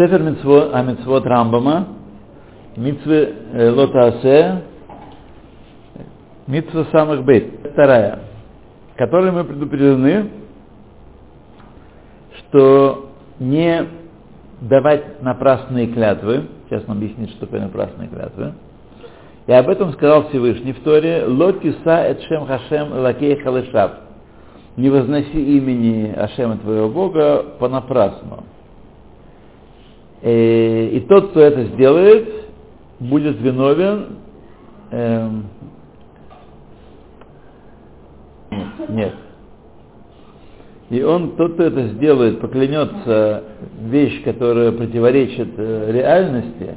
Сефер Митцвот, Рамбама, Митцвы э, Лотаасе, Митцва самых бейт, вторая, которой мы предупреждены, что не давать напрасные клятвы, сейчас он объяснит, что такое напрасные клятвы, и об этом сказал Всевышний в Торе, «Лотиса эт хашем лакей халышав» «Не возноси имени Ашема твоего Бога понапрасну». И, и тот, кто это сделает, будет виновен эм, нет. И он, тот, кто это сделает, поклянется вещь, которая противоречит э, реальности,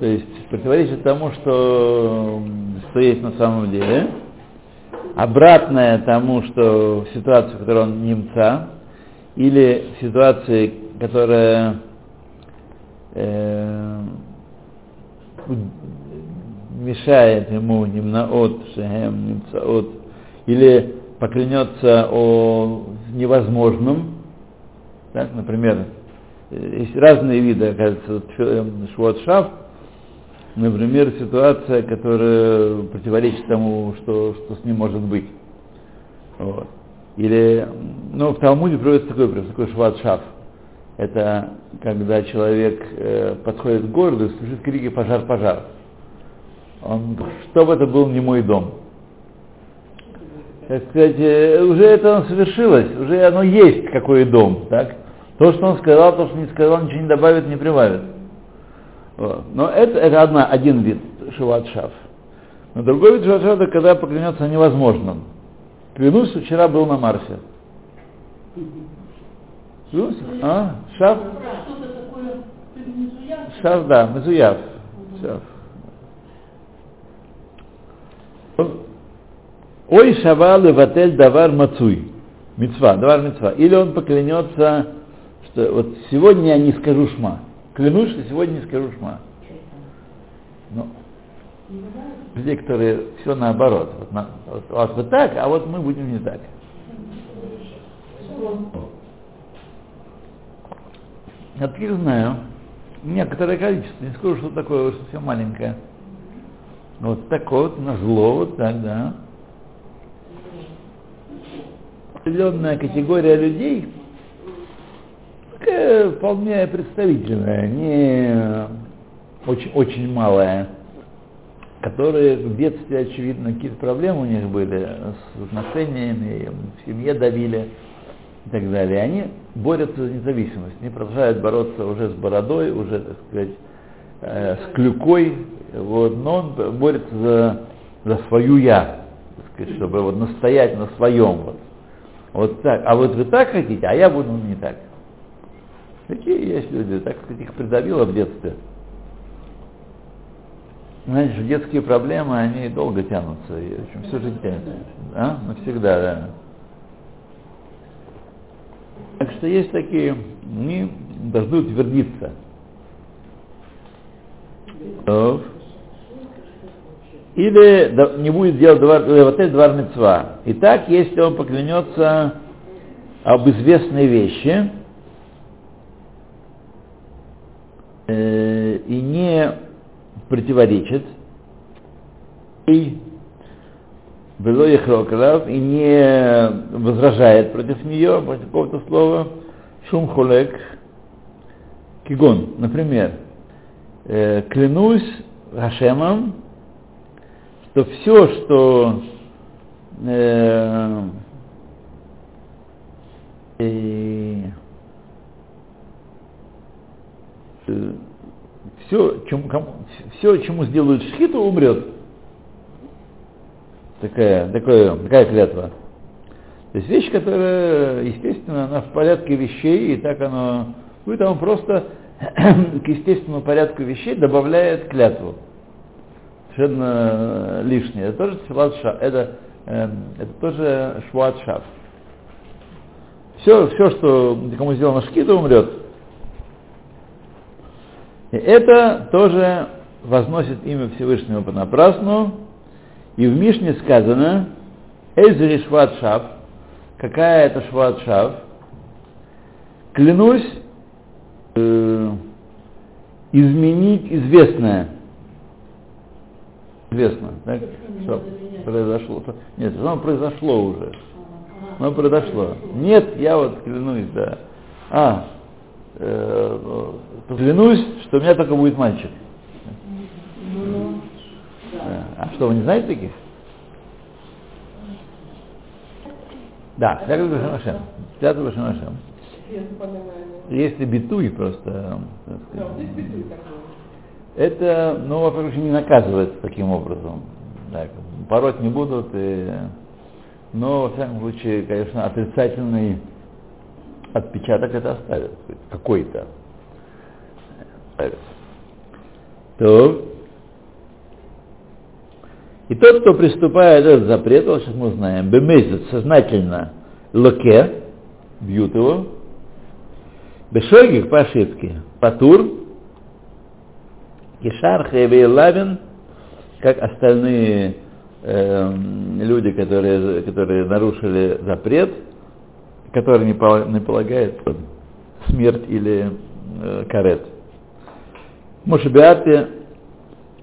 то есть противоречит тому, что, что есть на самом деле, обратное тому, что ситуация, в которой он немца, или ситуации, которая э, мешает ему немнаот, шехем, немцаот, или поклянется о невозможном, так, например, есть разные виды, оказывается, швот шав, например, ситуация, которая противоречит тому, что, что с ним может быть. Вот. Или, ну, в Талмуде приводится такой, такой шват шав. Это когда человек э, подходит к городу и слышит крики «пожар, пожар». Он, чтобы это был не мой дом. Так сказать, э, уже это совершилось, уже оно есть, какой дом, так? То, что он сказал, то, что не сказал, ничего не добавит, не прибавит. Вот. Но это, это одна, один вид шиват шав. Но другой вид шиват шав, это когда поклянется невозможным. Клянусь, вчера был на Марсе. Клянусь? А? Шав? Шав, да, мезуяв. Шав. Ой шава леватель давар мацуй. Мецва, давар мецва. Или он поклянется, что вот сегодня я не скажу шма. Клянусь, что сегодня не скажу шма. Ну, людей, которые все наоборот. Вот, на, вот, вот так, а вот мы будем не так. Таких знаю. Некоторое количество. Не скажу, что такое, что все маленькое. Вот такое вот, на зло, вот так, да. Определенная категория людей, такая вполне представительная, не очень, очень малая, которые в детстве, очевидно, какие-то проблемы у них были с отношениями, в семье давили и так далее. Они борются за независимость, они продолжают бороться уже с бородой, уже, так сказать, э, с клюкой, вот, но он борется за, за свою я, так сказать, чтобы вот настоять на своем. Вот. вот так. А вот вы так хотите, а я буду не так. Такие есть люди, так сказать, их придавило в детстве. Знаете, детские проблемы, они долго тянутся, и, в общем, всю жизнь тянутся. А? Навсегда, да. Так что есть такие, они должны утвердиться. Или не будет делать двор, вот этот двор мецва. Итак, если он поклянется об известной вещи э, и не противоречит, и и не возражает против нее, против какого-то слова, шум хулек, кигон, например, э, клянусь Хашемом, что все, что э, э, все, чем, все, чему сделают шхиту, умрет. Такая, такая, такая клятва. То есть вещь, которая, естественно, она в порядке вещей, и так оно будет, а он просто к естественному порядку вещей добавляет клятву. Совершенно лишнее. Это тоже шват шав. Это, э, это тоже шват шав. Все, все, что кому сделано шкида, умрет. И это тоже возносит имя Всевышнего понапрасну. И в Мишне сказано, Эзри Шват Шав, какая это Шват Шав, клянусь, э, изменить известное. Известно, так? Что произошло? Нет, оно произошло уже. Оно произошло. Нет, я вот клянусь, да. А, э, клянусь, что у меня только будет мальчик. А что, вы не знаете таких? Да, Клятва Башем. Клятва Башем. Если битуй просто. Это, ну, во-первых, не наказывается таким образом. Так, пороть не будут, и, но, во всяком случае, конечно, отрицательный отпечаток это оставит, какой-то. То. И тот, кто приступает этот запрет, вот сейчас мы знаем, бемезит сознательно локе, бьют его, бешогих по ошибке, патур, кишар, хевей лавин, как остальные э, люди, которые, которые нарушили запрет, который не, не полагает смерть или э, карет. Мушебиате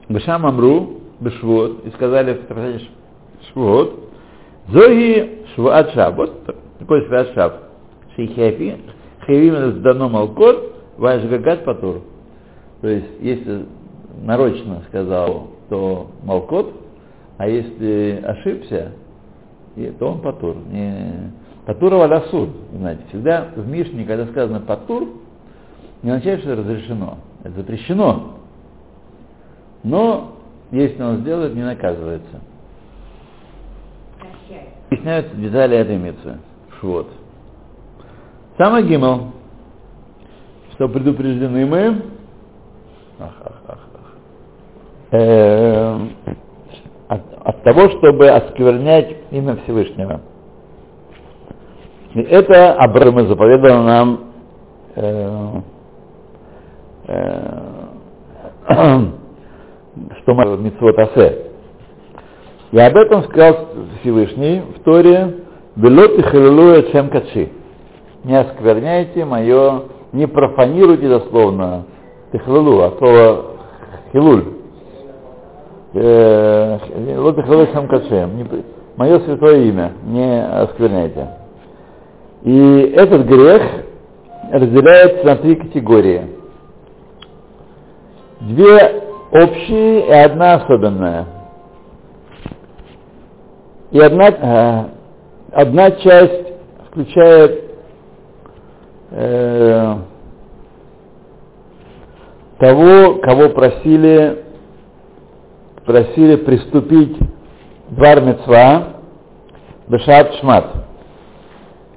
Бешам Амру Бешвот и сказали в трактате Швот Зоги Швуат Шаб. Вот такой Швуат Шаб. Шейхефи. Хейвим дано Малкот Вайшгагат Патур. То есть, если нарочно сказал, то Малкот, а если ошибся, то он Патур. Не, Патура валясур, знаете, всегда в Мишне, когда сказано патур, не означает, что это разрешено. Это запрещено. Но если он сделает, не наказывается. Объясняются детали этой митвы. Швот. Самый гимл, что предупреждены мы, ах, ах, ах, ах, э, от, от того, чтобы осквернять имя Всевышнего. И это Абрама заповедовал нам э, э, что митцвот асе. И об этом сказал Всевышний в Торе «Велот и хилулуя чем качи». Не оскверняйте мое, не профанируйте дословно тихлулу, а слово хилуль. Велот и чем качи. Мое святое имя не оскверняйте. И этот грех разделяется на три категории. Две общие и одна особенная. И одна, э, одна часть включает э, того, кого просили, просили приступить двар мецва, бешат шмат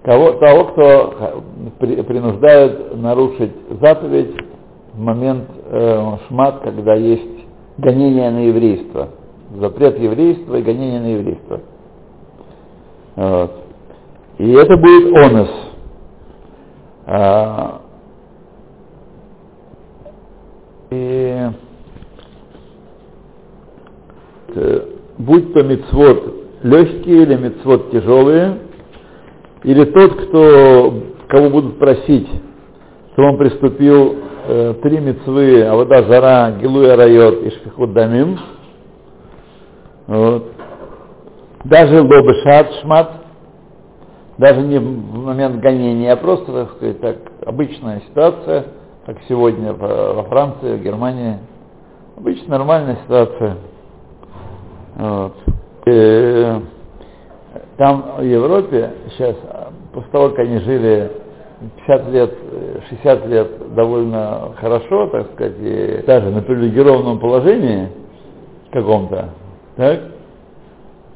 кого, того, кто при, принуждает нарушить заповедь в момент э, шмат, когда есть гонение на еврейство. Запрет еврейства и гонение на еврейство. Вот. И это будет онос. А, и э, будь то мецвод легкие или мецвод тяжелые, или тот, кто, кого будут просить, чтобы он приступил э, три мецвы, а вода жара, гилуя райот и шфихут дамим. Вот. Даже лобышат шмат, даже не в момент гонения, а просто, так сказать, так, обычная ситуация, как сегодня во Франции, в Германии. Обычно нормальная ситуация. Вот. И, э, там в Европе сейчас, после того, как они жили 50 лет, 60 лет довольно хорошо, так сказать, и даже на привилегированном положении каком-то, так,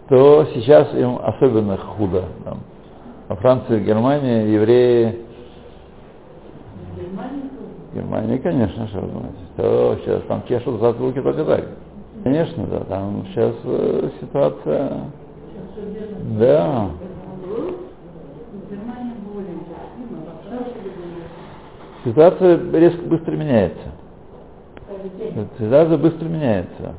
то сейчас им особенно худо. Там. Во Франции, Германии евреи... Германия, конечно, что вы думаете. То сейчас там чешут затылки только так. Конечно, да, там сейчас э, ситуация да. Ситуация резко быстро меняется. Ситуация быстро меняется.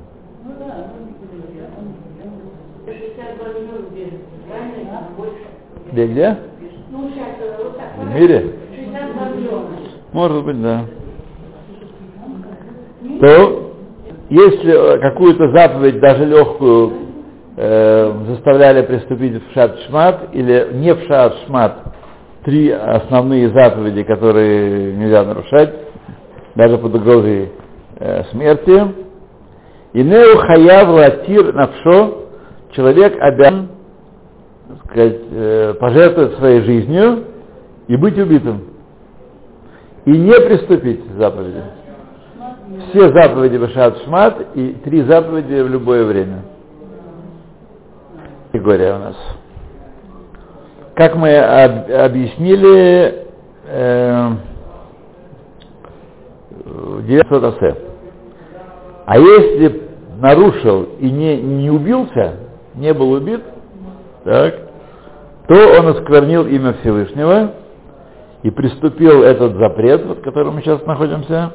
Где, где? В мире? Может быть, да. то если какую-то заповедь, даже легкую, э, заставляли приступить в шат шмат или не в шат шмат, три основные заповеди, которые нельзя нарушать, даже под угрозой э, смерти. И неу хаяв латир навшо, человек обязан сказать, э, пожертвовать своей жизнью и быть убитым. И не приступить к заповеди. Все заповеди Башат Шмат и три заповеди в любое время. Категория у нас. Как мы об, объяснили, э, 900 асе. А если нарушил и не, не убился, не был убит, так, то он осквернил имя Всевышнего и приступил этот запрет, в котором мы сейчас находимся.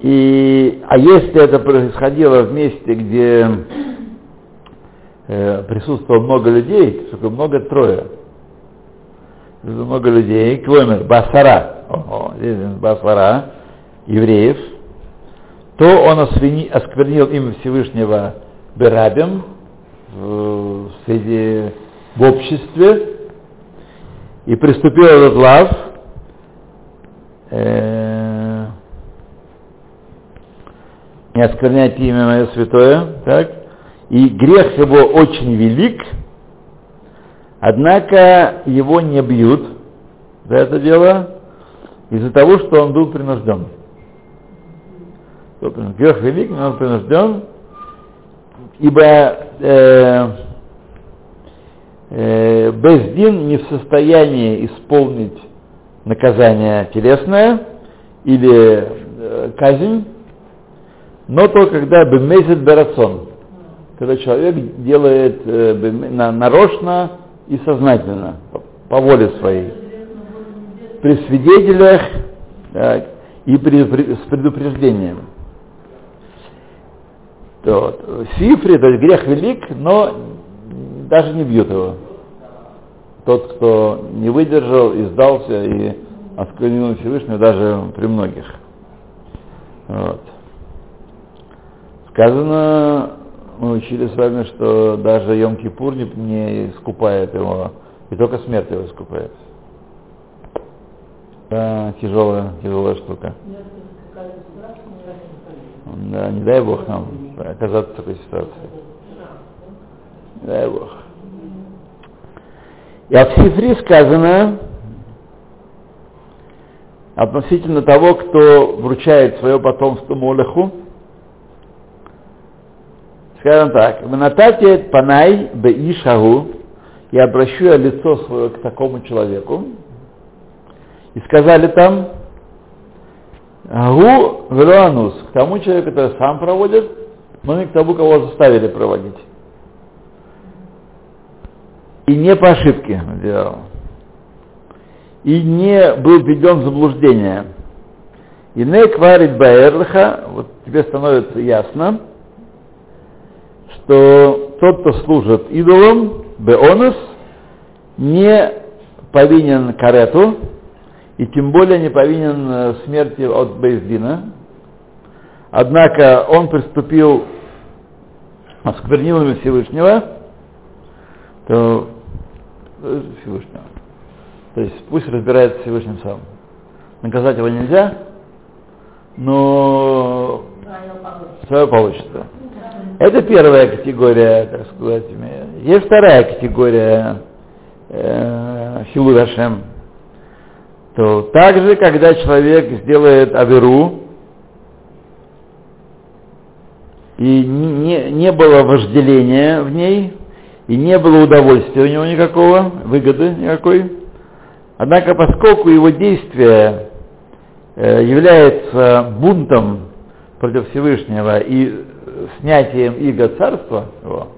И, а если это происходило в месте, где э, присутствовало много людей, сколько много трое, много людей, километр, басара, о, здесь басара, евреев, то он осквернил имя Всевышнего Берабим в, среди, в обществе. И приступил этот лав, э, не осквернять имя мое святое, так, и грех его очень велик, однако его не бьют за это дело из-за того, что он был принужден. Грех велик, но он принужден, ибо э, э, Бездин не в состоянии исполнить наказание телесное или э, казнь, но только когда бемезит берацон, когда человек делает э, на, нарочно и сознательно, по, по воле своей. При свидетелях так, и при, при, с предупреждением. Вот. Сифри, то есть грех велик, но даже не бьют его. Тот, кто не выдержал и сдался, и осквернил Всевышнего даже при многих. Вот. Сказано, мы учили с вами, что даже Йом-Кипур не, не искупает его, и только смерть его искупает. Да, тяжелая, тяжелая штука. Да, не дай Бог нам оказаться в такой ситуации. Не дай Бог. И от Сифри сказано относительно того, кто вручает свое потомство Молеху, скажем так, Натате Панай Беишагу, я обращу я лицо свое к такому человеку, и сказали там, Гу Велуанус, к тому человеку, который сам проводит, но не к тому, кого заставили проводить. И не по ошибке делал. И не был введен в заблуждение. И не кварит баэрлха, вот тебе становится ясно, что тот, кто служит идолам, беонус, не повинен карету, и тем более не повинен э, смерти от Бейздина. Однако он приступил осквернил имя Всевышнего, то э, Всевышнего. То есть пусть разбирается Всевышним сам. Наказать его нельзя, но свое получится. Это первая категория, так сказать. Есть вторая категория э, то также, когда человек сделает аверу, и не, не было вожделения в ней, и не было удовольствия у него никакого, выгоды никакой, однако поскольку его действие э, является бунтом против Всевышнего и снятием иго царства его,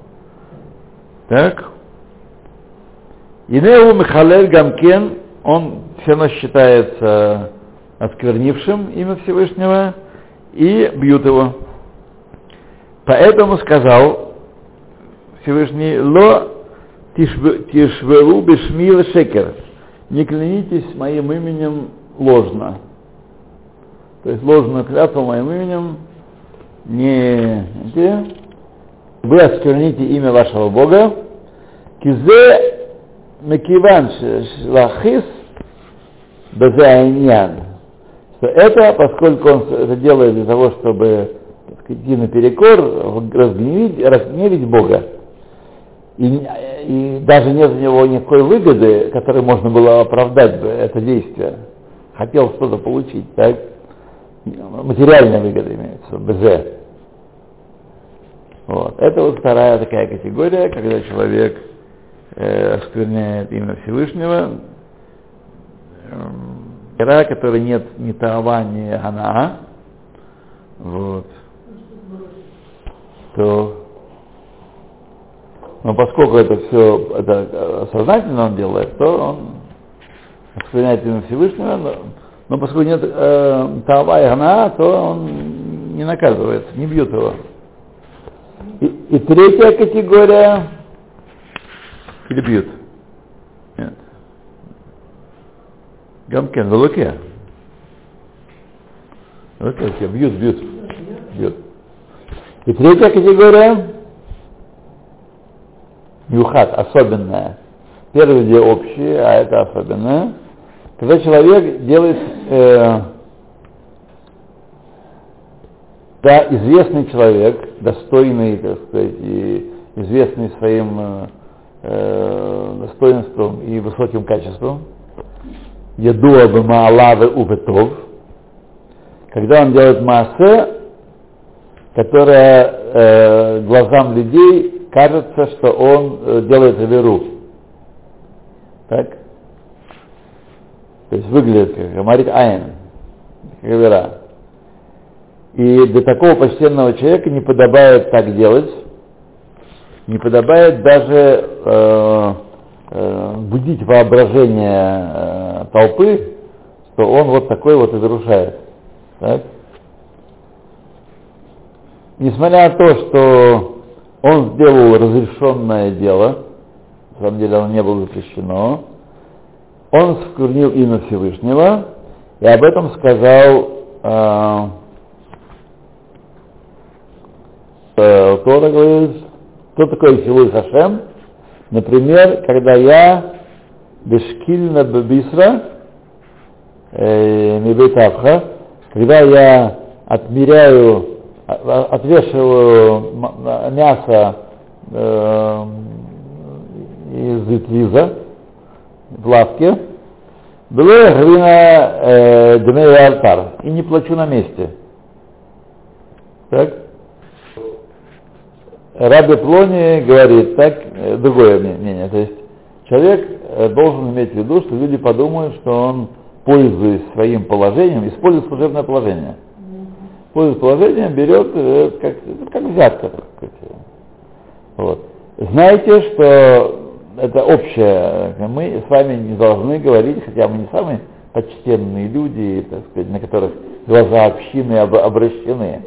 так, Инеу Михалель Гамкен, он все равно считается осквернившим имя Всевышнего, и бьют его. Поэтому сказал Всевышний, «Ло тишверу бешмил шекер». Не клянитесь моим именем ложно. То есть ложную клятву моим именем не вы оскверните имя вашего Бога. Кизе мекиван шлахис безайнян. Что это, поскольку он это делает для того, чтобы идти наперекор, разгневить, разгневить Бога. И, и даже нет у него никакой выгоды, которой можно было оправдать бы это действие. Хотел что-то получить, так? Материальная выгода имеется, БЗ. Вот. Это вот вторая такая категория, когда человек э, оскверняет имя Всевышнего, э, который нет ни Таава, ни Ганаа, вот, то но поскольку это все это сознательно он делает, то он оскверняет имя Всевышнего, но, но поскольку нет э, Таава и Ганаа, то он не наказывается, не бьют его. И, и третья категория или бьют? Нет. Гамкен, в луке. Луке, бьют, бьют, бьют. И третья категория Юхат, особенная. Первые две общие, а это особенное. Когда человек делает э, да, известный человек, достойный, так сказать, и известный своим э, э достоинством и высоким качеством, Едуа бы Маалавы Убетов, когда он делает массы, которая э, глазам людей кажется, что он э, делает веру. Так? То есть выглядит как говорит Айн, как вера. И для такого почтенного человека не подобает так делать, не подобает даже э, э, будить воображение э, толпы, что он вот такой вот и нарушает. Так? Несмотря на то, что он сделал разрешенное дело, на самом деле оно не было запрещено, он сквернил имя Всевышнего, и об этом сказал э, э, Тора говорит, кто такой Хилуй Хашем? Например, когда я бешкильна бабисра, э, мибетавха, когда я отмеряю, отвешиваю мясо э, из витвиза в лавке, было грина э, дмей алтар, и не плачу на месте. Так? Раби Плони говорит так, э, другое мнение. То есть человек э, должен иметь в виду, что люди подумают, что он, пользуясь своим положением, использует служебное положение. Пользуясь положением, берет э, как, как взятка. Так вот. Знаете, что это общее, мы с вами не должны говорить, хотя мы не самые почтенные люди, так сказать, на которых глаза общины обращены.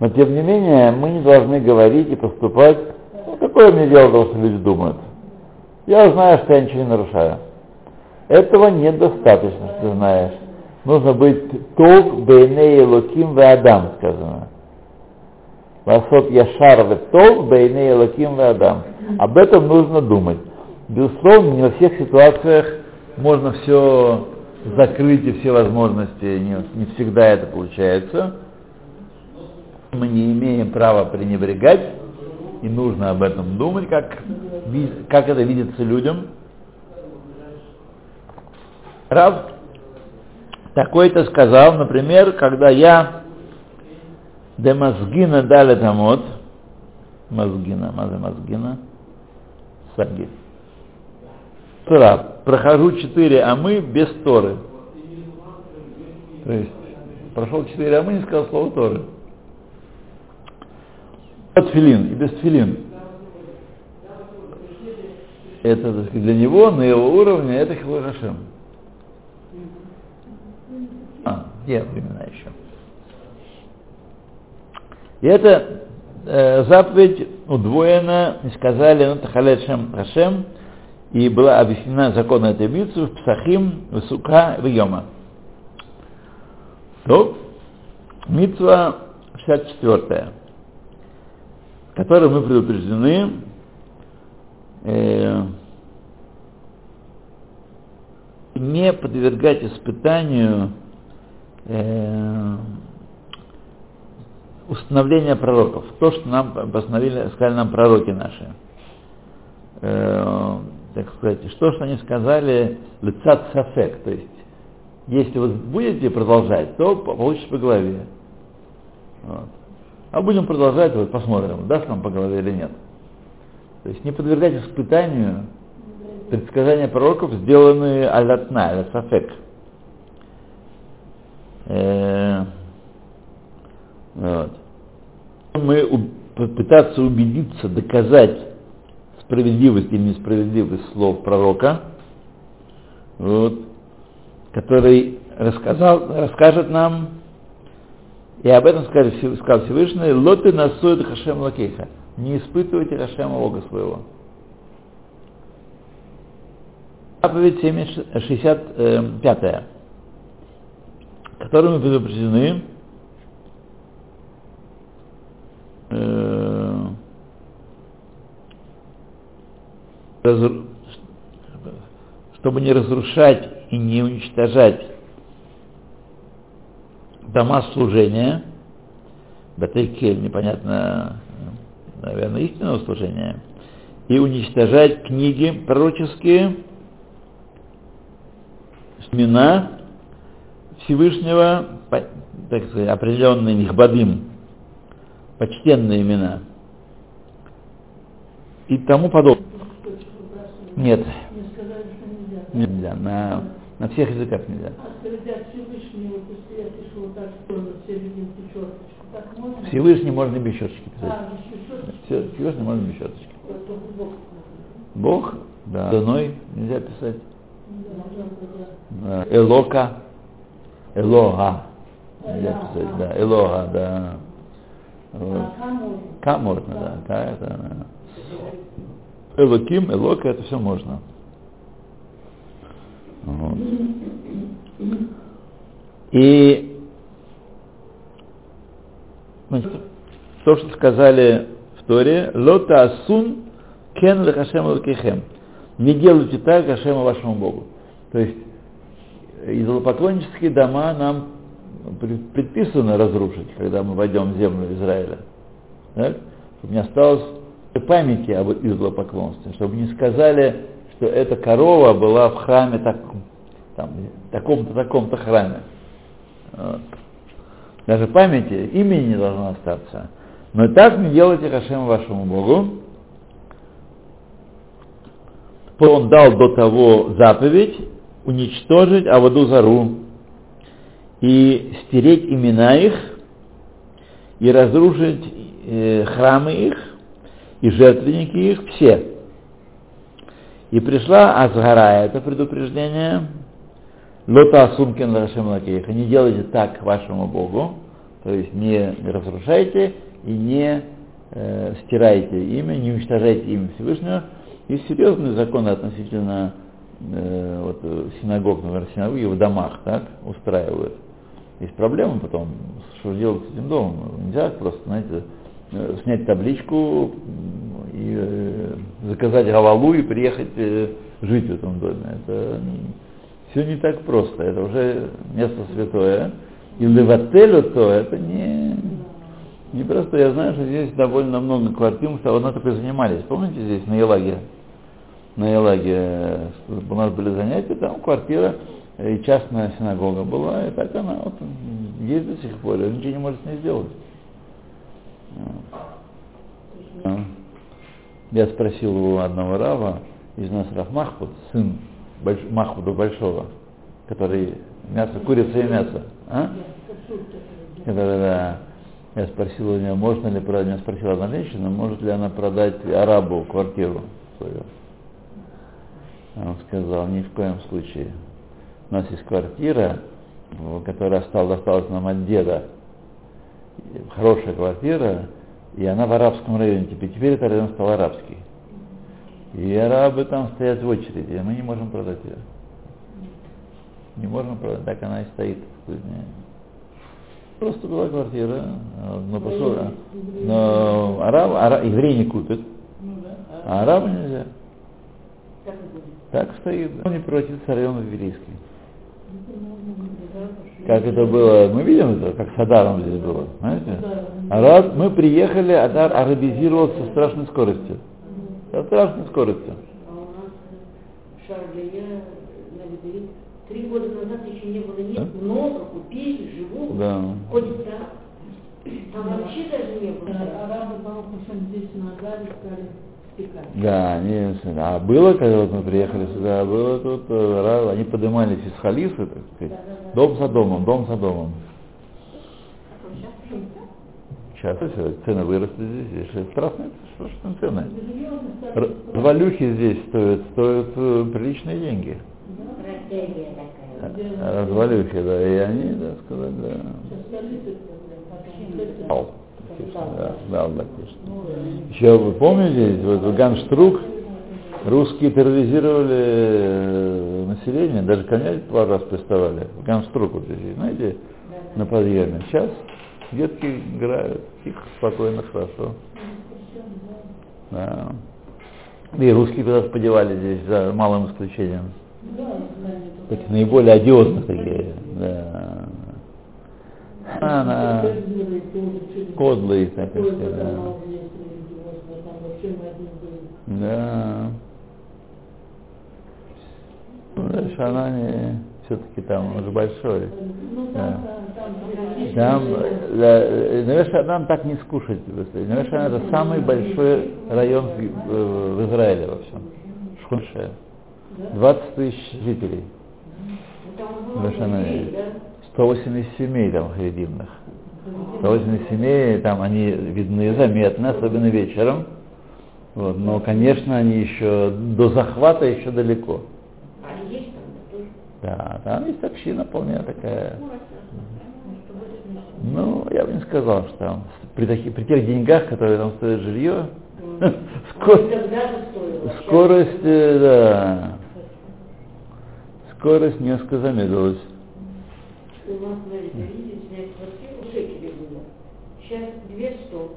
Но тем не менее, мы не должны говорить и поступать, ну, какое мне дело того, что люди думают. Я знаю, что я ничего не нарушаю. Этого недостаточно, что ты знаешь. Нужно быть тов бейней луким ве адам, сказано. Васот яшар ве тов бейней луким ве адам. Об этом нужно думать. Безусловно, не во всех ситуациях можно все закрыть и все возможности, не, не всегда это получается мы не имеем права пренебрегать, и нужно об этом думать, как, как это видится людям. Рав такой-то сказал, например, когда я демазгина дали тамот, мазгина, маза мазгина, саги. Тора, прохожу четыре амы без Торы. То есть, прошел четыре амы, не сказал слово Торы тфилин и без тфилин. Это так сказать, для него на его уровне это Хилой. А, где времена еще? И эта э, заповедь удвоена, и сказали, ну, Тахалет Шем Хашем, и была объяснена закон этой битвы в Псахим, в Сука, в Йома. Ну, Митва 64, в которой мы предупреждены э, не подвергать испытанию э, установления пророков. То, что нам обосновили, сказали нам пророки наши. Э, так сказать, что, что они сказали, лицат сафек, то есть, если вы будете продолжать, то получите по голове. Вот. А будем продолжать, вот посмотрим, даст нам по голове или нет. То есть не подвергать испытанию предсказания пророков, сделанные алятна, аля сафек. Э, вот. Мы пытаться убедиться, доказать справедливость или несправедливость слов пророка, вот, который рассказал, расскажет нам, и об этом сказал, сказал Всевышний, лоты насует Хашем Лакейха, не испытывайте Хашема Бога своего. Заповедь 65, которой мы предупреждены, э, чтобы не разрушать и не уничтожать дома служения, Батейкель, непонятно, наверное, истинного служения, и уничтожать книги пророческие, имена Всевышнего, так сказать, определенные нихбадим, почтенные имена и тому подобное. Нет. Нельзя. На, на всех языках нельзя. Всевышний можно без щеточки писать. Все, Всевышний можно без щеточки. Бог, да. Даной нельзя писать. Элока. Элога. Нельзя писать, да. Элога, да. Вот. К можно, да. да это, да. Элоким, Элока, это все можно. Вот. И то, что сказали в Торе, Лота Асун Кен Лехашем Лакихем. Не делайте так Хашема вашему Богу. То есть идолопоклоннические дома нам предписано разрушить, когда мы войдем в землю Израиля. Так? Чтобы не осталось памяти об идолопоклонстве, чтобы не сказали, что эта корова была в храме так, там, таком-то, таком-то храме. Вот. Даже памяти, имени не должно остаться. Но так не делайте Хашем вашему Богу. Он дал до того заповедь уничтожить Аваду Зару и стереть имена их и разрушить э, храмы их и жертвенники их все. И пришла Азгара, это предупреждение, Лота Асумкен Лашем Лакеха, не делайте так вашему Богу, то есть не разрушайте и не э, стирайте имя, не уничтожайте имя Всевышнего. Есть серьезные законы относительно э, вот, синагог, например, синагоги в домах так, устраивают. Есть проблема потом, что делать с этим домом. Нельзя просто, знаете, э, снять табличку и э, заказать гавалу и приехать э, жить в этом доме. Это все не так просто. Это уже место святое. И левателю то это не, не просто. Я знаю, что здесь довольно много квартир, мы давно только занимались. Помните здесь на Елаге? На Елаге у нас были занятия, там квартира и частная синагога была, и так она вот есть до сих пор, ничего не может с ней сделать. Я спросил у одного рава из нас Раф Махпуд, сын больш, Махпуда Большого, который мясо, курица и мясо. А? Да, да. Я спросил у нее, можно ли продать, меня спросила одна женщина, может ли она продать арабу квартиру свою. Он сказал, ни в коем случае. У нас есть квартира, которая осталась, досталась нам от деда. Хорошая квартира, и она в арабском районе. Теперь, теперь этот район стал арабский. И арабы там стоят в очереди, а мы не можем продать ее. Не можем продать, так она и стоит. просто была квартира, но, поскольку, но араб, араб, еврей не купит, а арабу нельзя. Так стоит. Он не превратится район еврейский. Как это было, мы видим это, как с Адаром здесь было, знаете? Араб, мы приехали, Адар арабизировался со страшной скоростью. Со страшной скоростью. А у нас Шарлея на Либерии три года назад еще не было нет, Да? много купили, живут, Да. ходят там. Там вообще даже не было. Арабы, по-моему, здесь на Агаре стали спекать. Да, они, а было, когда вот мы приехали сюда, было тут, э, они поднимались из халифы, так сказать, дом за домом, дом за домом. Сейчас все, цены выросли здесь, здесь страшные, страшные цены. Р- Развалюхи здесь стоят, стоят э, приличные деньги. Такая. А- Развалюхи, да, и они, так сказать, да. Да, да, да. Еще вы помните, вот в Ганштрук русские терроризировали э, население, даже коня пару раз приставали. В Ганштрук, вот здесь, знаете, на подъеме. Сейчас детки играют, тихо, спокойно, хорошо. Да. И русские куда-то подевали здесь, за малым исключением. Таких наиболее одиозных такие, да. А, на кодлы, так сказать, да. Да. Ну, дальше она не все-таки там уже большой. Да. Там, да, Навешанан так не скушать. Навешанан это самый большой район в, в- в Израиле во всем. Шхунше. 20 тысяч жителей. Ну, Там много Навешанан. людей, да? 180 семей там харидимных. 180 семей, там они видны заметно, особенно вечером. Вот, но, конечно, они еще до захвата еще далеко. А есть там тоже? Да, там есть община вполне такая. Ну, я бы не сказал, что там при, таких, при тех деньгах, которые там стоит жилье, скорость, скорость, э, да, скорость несколько замедлилась. Сейчас две сто.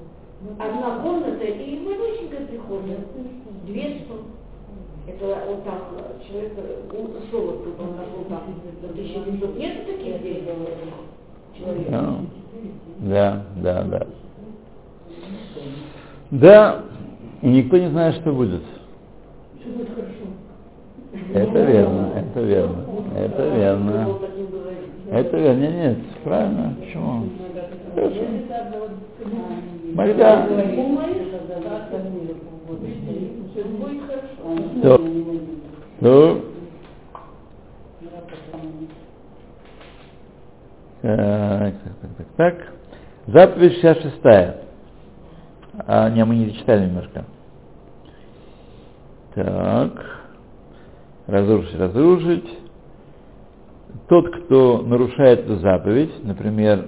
Одна комната и малюсенькая прихожая. Две сто. Это вот там человек, у Солод тут он нашел там за 1900. Нету таких здесь человек? Ну, Да, да, да. Да, и никто не знает, что будет. Это верно, это верно, это верно. Это верно, нет, нет, правильно, почему? Хорошо. Тогда, будет хорошо. То, то, так, так, так, так, так. Заповедь 66 а, не, мы не читали немножко. Так. Разрушить, разрушить. Тот, кто нарушает эту заповедь, например,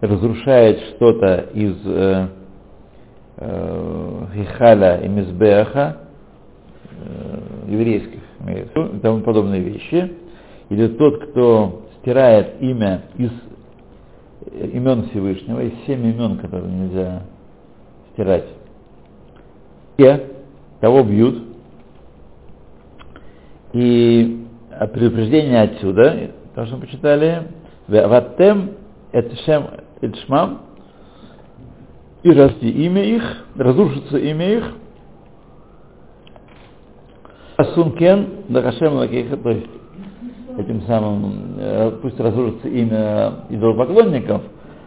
разрушает что-то из э, э, Хихаля и Мизбеха, еврейских, в виду, и тому подобные вещи, или тот, кто стирает имя из э, имен Всевышнего, из семь имен, которые нельзя стирать. Те, кого бьют, и предупреждение отсюда, то, что мы почитали, «Ватем этшем этшмам» и расти имя их, разрушится имя их, Асункен Дахашем Лакейха, то есть этим самым, э, пусть разрушится имя идолопоклонников,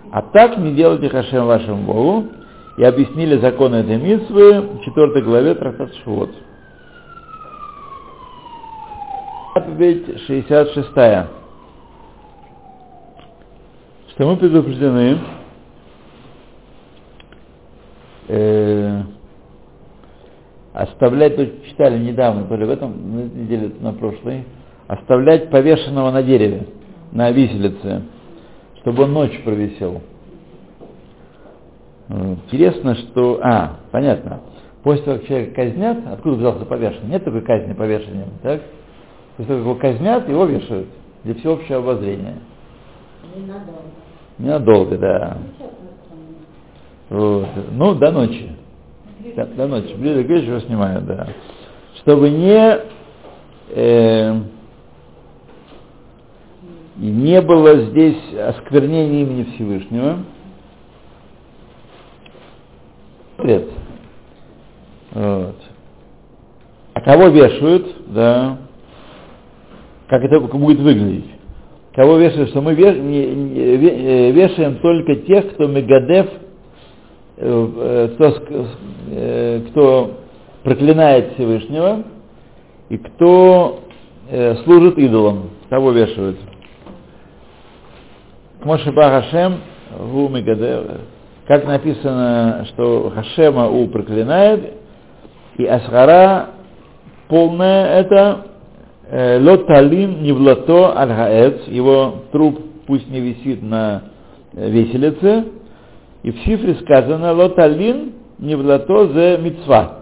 а так не делайте Хашем вашему Богу, и объяснили законы этой митвы в 4 главе Трактат Швот. Заповедь 66. Что мы предупреждены, э, оставлять, тут читали недавно, то ли в этом на неделе, то на прошлой, оставлять повешенного на дереве, на виселице, чтобы он ночь провисел. Интересно, что... А, понятно. После того, как человека казнят, откуда взялся повешенный? Нет такой казни повешением, так? После того, как его казнят, его вешают для всеобщего обозрения. Не надо. Ненадолго, да. Вот. Ну, до ночи. До, до ночи. Ближе к вечеру снимают, да. Чтобы не э, не было здесь осквернения имени Всевышнего. Лет. Вот. А кого вешают, да, как это будет выглядеть? Кого вешают, что мы веш, не, не, э, вешаем только тех, кто мегадев, кто, э, кто проклинает Всевышнего и кто э, служит идолам. Кого вешают? Мошеба Хашем, гу мегадев, как написано, что Хашема у проклинает, и Асхара полное это э, лоталин не влато аль его труп пусть не висит на э, веселице, и в шифре сказано лоталин не влато зе мицва.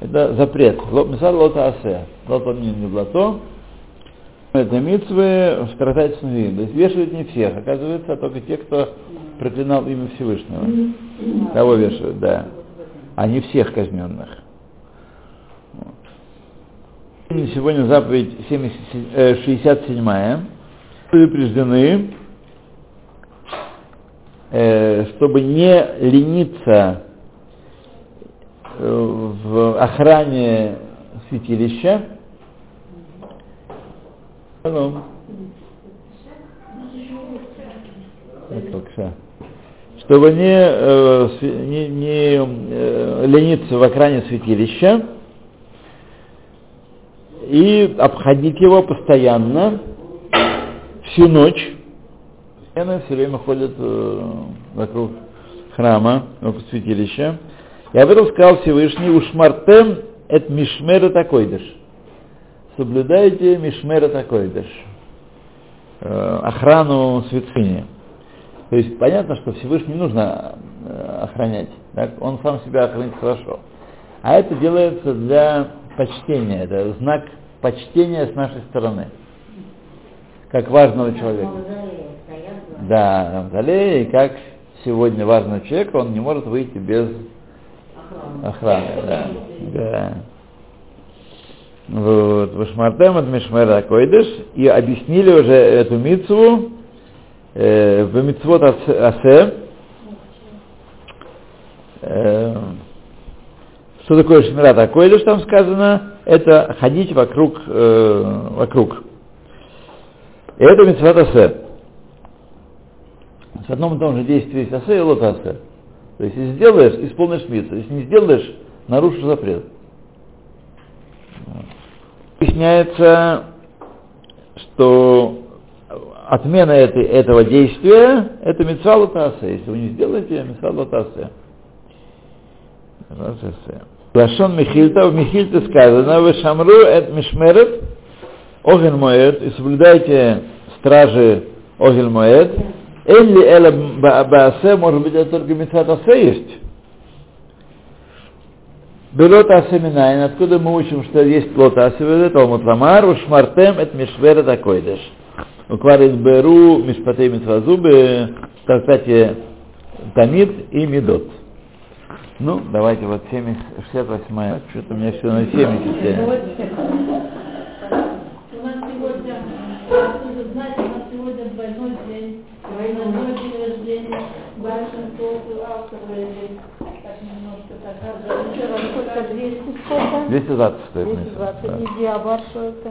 Это запрет. Мисар лота асе. Лоталин не влато. Это митцвы в страдательном То есть вешают не всех, оказывается, а только те, кто проклинал имя Всевышнего. Кого вешают, да. А не всех казненных. Сегодня заповедь 70, э, 67 предупреждены, э, чтобы не лениться э, в охране святилища. Чтобы не, э, не, не э, лениться в охране святилища и обходить его постоянно всю ночь. Все время ходят вокруг храма, вокруг святилища. И об этом сказал Всевышний, ушмартем эт мишмера такойдыш. Соблюдайте мишмера такойдыш. Э, охрану святыни. То есть понятно, что Всевышний нужно э, охранять. Так? Он сам себя охранит хорошо. А это делается для почтения. Это знак почтения с нашей стороны. Как важного человека. Да, Мавзолей, и как сегодня важного человека, он не может выйти без охраны. Да. да. Вот, Вашмартем от Мишмера Койдыш, и объяснили уже эту митцву э, в митцвот Асе, э, что такое Шмират Акойдыш, там сказано, это ходить вокруг, э, вокруг. И это митцвот Асе. Одном и том же действии есть Асе и Лот Асе. То есть, если сделаешь, исполнишь митцву. Если не сделаешь, нарушишь запрет. Объясняется, что отмена этой, этого действия – это митцва лотаса. Если вы не сделаете, митцва лотаса. Лашон Михильта, в Михильте сказано, вы шамру эт мишмерет, огель моэт, и соблюдайте стражи огель моэт, элли эла баасе, может быть, это только митцва тасе есть. Белота Асеминайн, откуда мы учим, что есть плота Асеминайн, Талмуд Ламар, Ушмартем, это Мишвера Такойдеш. Укварит Беру, Мишпатей Митвазу, в трактате Тамид и Медот. Ну, давайте вот 70, 68 что-то у меня все на 70. У нас сегодня, вы знаете, у нас сегодня двойной день, двойной день рождения, большинство авторов день. Так немножко так, вчера сколько, 200 сколько? 220 стоит 220, месяц. не диабар, что это?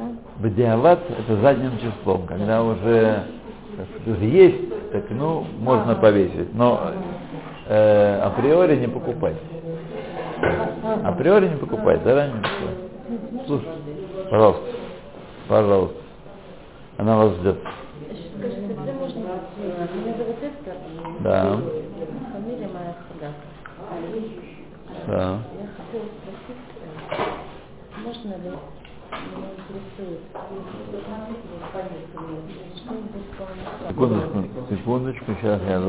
Это задним числом, когда уже, уже есть, так ну, можно повесить. Но э, априори не покупать. Априори не покупать, заранее все. Слушай, пожалуйста, пожалуйста. Она вас ждет. Скажите, где можно? Меня зовут Эстер. Да. Фамилия моя. Да. Я хотела спросить, э, можно ли меня интересует, что-нибудь по Секундочку, секундочку, сейчас я